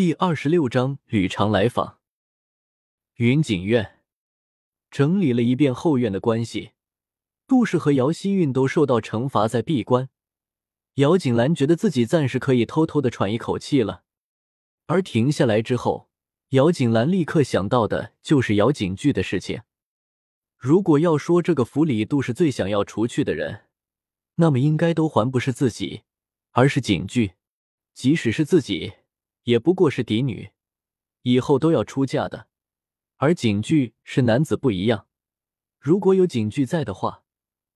第二十六章吕长来访。云锦院整理了一遍后院的关系，杜氏和姚希韵都受到惩罚，在闭关。姚锦兰觉得自己暂时可以偷偷的喘一口气了。而停下来之后，姚锦兰立刻想到的就是姚景句的事情。如果要说这个府里杜氏最想要除去的人，那么应该都还不是自己，而是景句。即使是自己。也不过是嫡女，以后都要出嫁的。而景句是男子不一样，如果有景句在的话，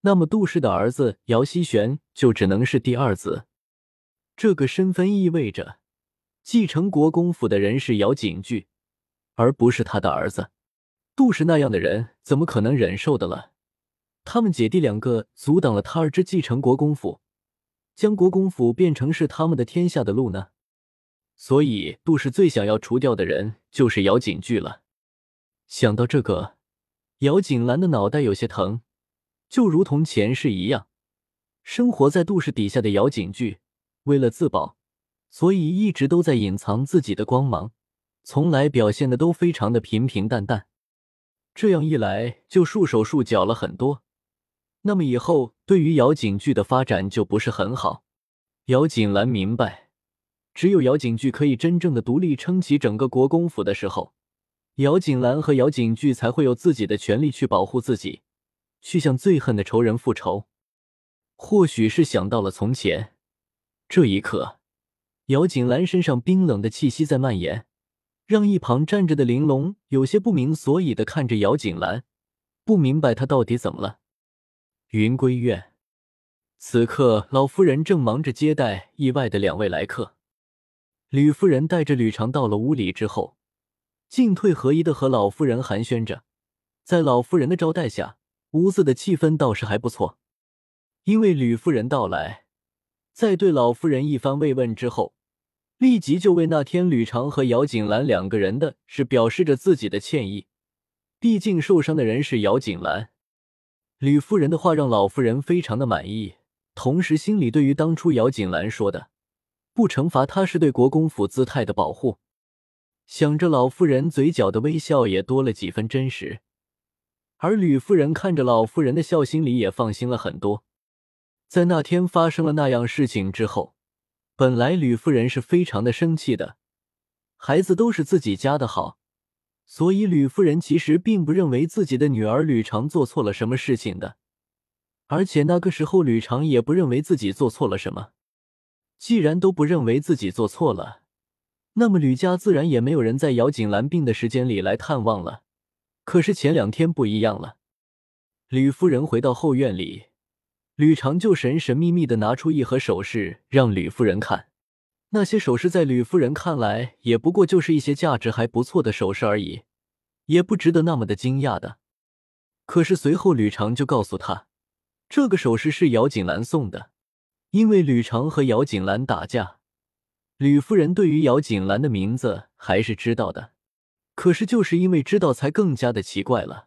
那么杜氏的儿子姚希玄就只能是第二子。这个身份意味着，继承国公府的人是姚景句，而不是他的儿子。杜氏那样的人怎么可能忍受的了？他们姐弟两个阻挡了他儿之继承国公府，将国公府变成是他们的天下的路呢？所以，杜氏最想要除掉的人就是姚景句了。想到这个，姚景兰的脑袋有些疼，就如同前世一样，生活在杜氏底下的姚景句，为了自保，所以一直都在隐藏自己的光芒，从来表现的都非常的平平淡淡。这样一来，就束手束脚了很多。那么以后对于姚景句的发展就不是很好。姚景兰明白。只有姚景句可以真正的独立撑起整个国公府的时候，姚景兰和姚景句才会有自己的权利去保护自己，去向最恨的仇人复仇。或许是想到了从前，这一刻，姚景兰身上冰冷的气息在蔓延，让一旁站着的玲珑有些不明所以的看着姚景兰，不明白她到底怎么了。云归院，此刻老夫人正忙着接待意外的两位来客。吕夫人带着吕长到了屋里之后，进退合一的和老夫人寒暄着。在老夫人的招待下，屋子的气氛倒是还不错。因为吕夫人到来，在对老夫人一番慰问之后，立即就为那天吕长和姚锦兰两个人的事表示着自己的歉意。毕竟受伤的人是姚锦兰。吕夫人的话让老夫人非常的满意，同时心里对于当初姚锦兰说的。不惩罚他是对国公府姿态的保护。想着老妇人嘴角的微笑也多了几分真实，而吕夫人看着老妇人的笑，心里也放心了很多。在那天发生了那样事情之后，本来吕夫人是非常的生气的。孩子都是自己家的好，所以吕夫人其实并不认为自己的女儿吕长做错了什么事情的，而且那个时候吕长也不认为自己做错了什么。既然都不认为自己做错了，那么吕家自然也没有人在姚锦兰病的时间里来探望了。可是前两天不一样了，吕夫人回到后院里，吕长就神神秘秘的拿出一盒首饰让吕夫人看。那些首饰在吕夫人看来也不过就是一些价值还不错的首饰而已，也不值得那么的惊讶的。可是随后吕长就告诉他，这个首饰是姚锦兰送的。因为吕长和姚锦兰打架，吕夫人对于姚锦兰的名字还是知道的。可是就是因为知道，才更加的奇怪了。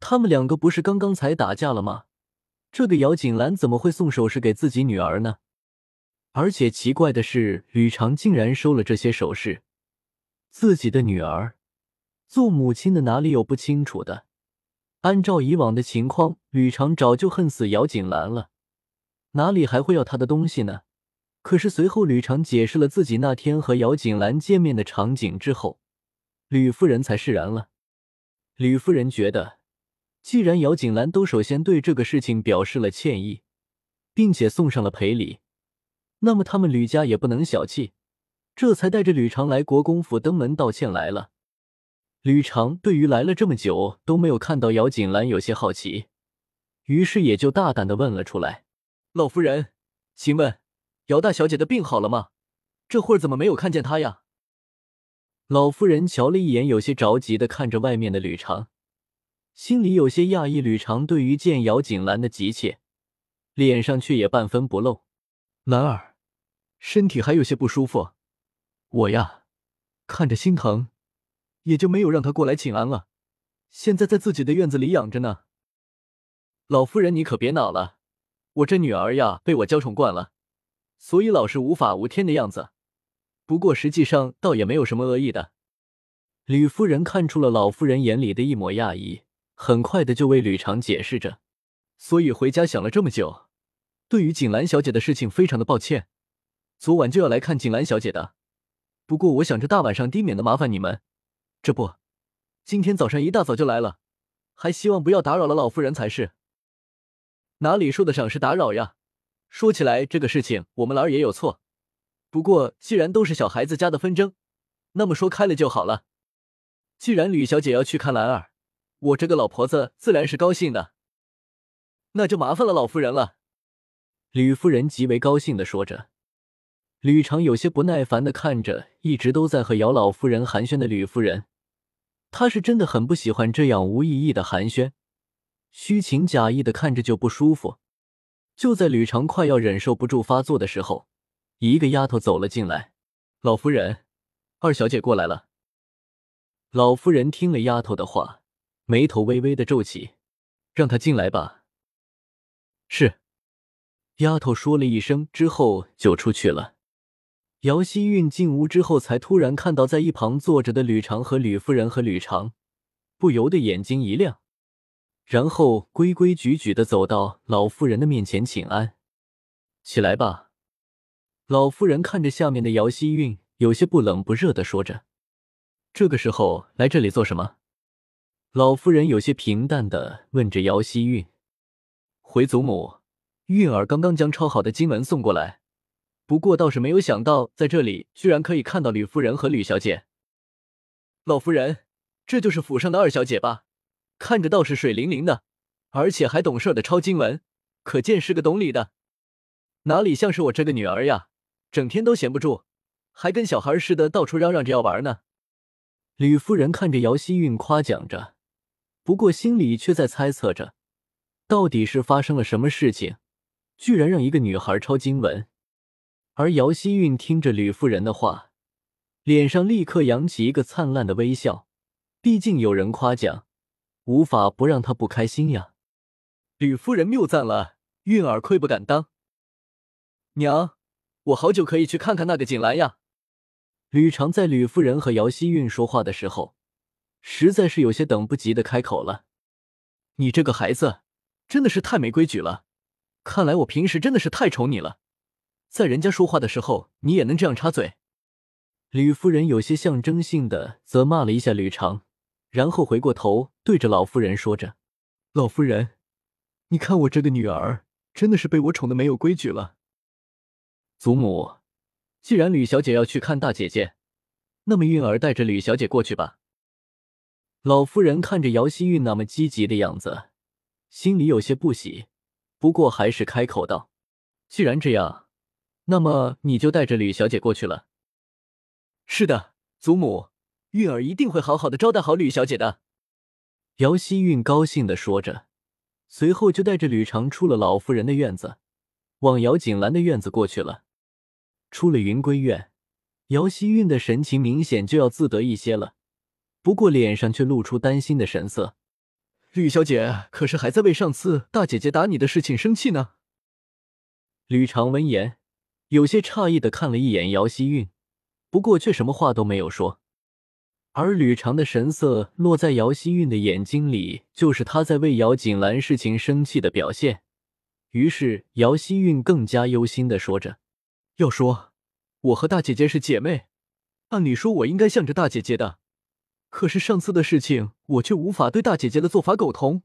他们两个不是刚刚才打架了吗？这个姚锦兰怎么会送首饰给自己女儿呢？而且奇怪的是，吕长竟然收了这些首饰。自己的女儿，做母亲的哪里有不清楚的？按照以往的情况，吕长早就恨死姚锦兰了。哪里还会要他的东西呢？可是随后吕长解释了自己那天和姚锦兰见面的场景之后，吕夫人才释然了。吕夫人觉得，既然姚锦兰都首先对这个事情表示了歉意，并且送上了赔礼，那么他们吕家也不能小气，这才带着吕长来国公府登门道歉来了。吕长对于来了这么久都没有看到姚锦兰有些好奇，于是也就大胆的问了出来。老夫人，请问姚大小姐的病好了吗？这会儿怎么没有看见她呀？老夫人瞧了一眼，有些着急的看着外面的吕长，心里有些讶异。吕长对于见姚锦兰的急切，脸上却也半分不露。兰儿，身体还有些不舒服，我呀，看着心疼，也就没有让她过来请安了。现在在自己的院子里养着呢。老夫人，你可别恼了。我这女儿呀，被我娇宠惯了，所以老是无法无天的样子。不过实际上倒也没有什么恶意的。吕夫人看出了老夫人眼里的一抹讶异，很快的就为吕长解释着。所以回家想了这么久，对于锦兰小姐的事情非常的抱歉。昨晚就要来看锦兰小姐的，不过我想着大晚上低免的麻烦你们，这不，今天早上一大早就来了，还希望不要打扰了老夫人才是。哪里说得上是打扰呀？说起来这个事情我们兰儿也有错，不过既然都是小孩子家的纷争，那么说开了就好了。既然吕小姐要去看兰儿，我这个老婆子自然是高兴的。那就麻烦了老夫人了。吕夫人极为高兴的说着。吕长有些不耐烦的看着一直都在和姚老夫人寒暄的吕夫人，他是真的很不喜欢这样无意义的寒暄，虚情假意的看着就不舒服。就在吕长快要忍受不住发作的时候，一个丫头走了进来。老夫人，二小姐过来了。老夫人听了丫头的话，眉头微微的皱起，让她进来吧。是。丫头说了一声之后就出去了。姚希韵进屋之后，才突然看到在一旁坐着的吕长和吕夫人和吕长，不由得眼睛一亮，然后规规矩矩的走到老夫人的面前请安。起来吧。老夫人看着下面的姚希韵，有些不冷不热的说着：“这个时候来这里做什么？”老夫人有些平淡的问着姚希韵：“回祖母，韵儿刚刚将抄好的经文送过来。”不过倒是没有想到，在这里居然可以看到吕夫人和吕小姐。老夫人，这就是府上的二小姐吧？看着倒是水灵灵的，而且还懂事的抄经文，可见是个懂礼的。哪里像是我这个女儿呀，整天都闲不住，还跟小孩似的到处嚷嚷着要玩呢。吕夫人看着姚希韵夸奖着，不过心里却在猜测着，到底是发生了什么事情，居然让一个女孩抄经文。而姚希韵听着吕夫人的话，脸上立刻扬起一个灿烂的微笑。毕竟有人夸奖，无法不让她不开心呀。吕夫人谬赞了，韵儿愧不敢当。娘，我好久可以去看看那个锦兰呀。吕长在吕夫人和姚希韵说话的时候，实在是有些等不及的开口了。你这个孩子，真的是太没规矩了。看来我平时真的是太宠你了。在人家说话的时候，你也能这样插嘴？吕夫人有些象征性的责骂了一下吕长，然后回过头对着老夫人说着：“老夫人，你看我这个女儿真的是被我宠的没有规矩了。”祖母，既然吕小姐要去看大姐姐，那么韵儿带着吕小姐过去吧。老夫人看着姚希韵那么积极的样子，心里有些不喜，不过还是开口道：“既然这样。”那么你就带着吕小姐过去了。是的，祖母，韵儿一定会好好的招待好吕小姐的。姚希韵高兴的说着，随后就带着吕长出了老夫人的院子，往姚锦兰的院子过去了。出了云归院，姚希韵的神情明显就要自得一些了，不过脸上却露出担心的神色。吕小姐可是还在为上次大姐姐打你的事情生气呢？吕长闻言。有些诧异的看了一眼姚希韵，不过却什么话都没有说。而吕长的神色落在姚希韵的眼睛里，就是他在为姚锦兰事情生气的表现。于是姚希韵更加忧心的说着：“要说我和大姐姐是姐妹，按理说我应该向着大姐姐的，可是上次的事情，我却无法对大姐姐的做法苟同。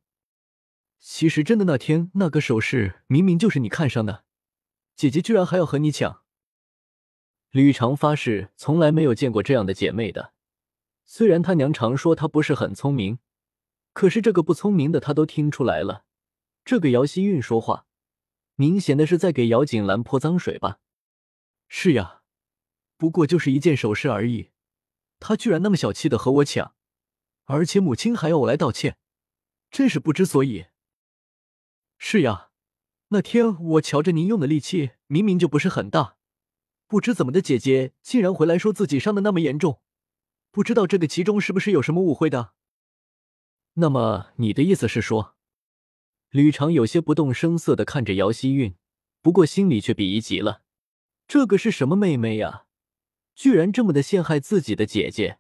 其实真的那天那个首饰，明明就是你看上的。”姐姐居然还要和你抢！吕长发誓从来没有见过这样的姐妹的。虽然他娘常说他不是很聪明，可是这个不聪明的他都听出来了。这个姚希韵说话，明显的是在给姚锦兰泼脏水吧？是呀，不过就是一件首饰而已，他居然那么小气的和我抢，而且母亲还要我来道歉，真是不知所以。是呀。那天我瞧着您用的力气，明明就不是很大，不知怎么的，姐姐竟然回来说自己伤的那么严重，不知道这个其中是不是有什么误会的？那么你的意思是说？吕长有些不动声色的看着姚希韵，不过心里却鄙夷极了。这个是什么妹妹呀？居然这么的陷害自己的姐姐，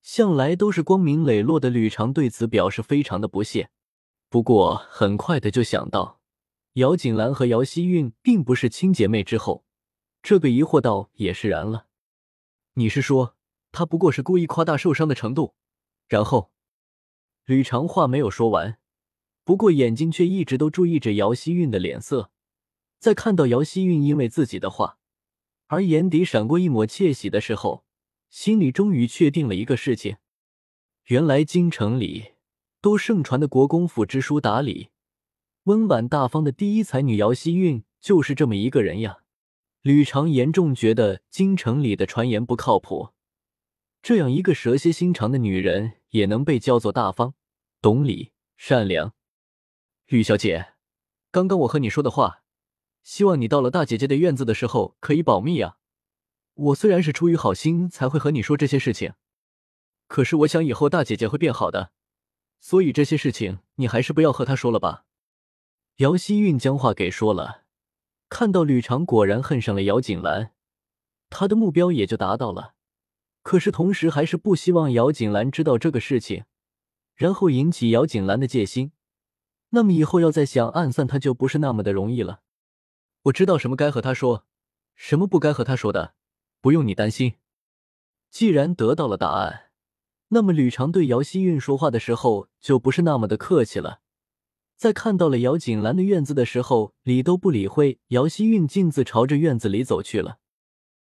向来都是光明磊落的吕长对此表示非常的不屑。不过很快的就想到姚锦兰和姚希韵并不是亲姐妹之后，这个疑惑倒也释然了。你是说他不过是故意夸大受伤的程度？然后吕长话没有说完，不过眼睛却一直都注意着姚希韵的脸色，在看到姚希韵因为自己的话。而眼底闪过一抹窃喜的时候，心里终于确定了一个事情：原来京城里都盛传的国公府知书达理、温婉大方的第一才女姚希韵就是这么一个人呀。吕长严重觉得京城里的传言不靠谱，这样一个蛇蝎心肠的女人也能被叫做大方、懂礼、善良？吕小姐，刚刚我和你说的话。希望你到了大姐姐的院子的时候可以保密啊！我虽然是出于好心才会和你说这些事情，可是我想以后大姐姐会变好的，所以这些事情你还是不要和她说了吧。姚希韵将话给说了，看到吕长果然恨上了姚锦兰，他的目标也就达到了。可是同时还是不希望姚锦兰知道这个事情，然后引起姚锦兰的戒心，那么以后要再想暗算他就不是那么的容易了。我知道什么该和他说，什么不该和他说的，不用你担心。既然得到了答案，那么吕长对姚希韵说话的时候就不是那么的客气了。在看到了姚锦兰的院子的时候，理都不理会，姚希韵径自朝着院子里走去了。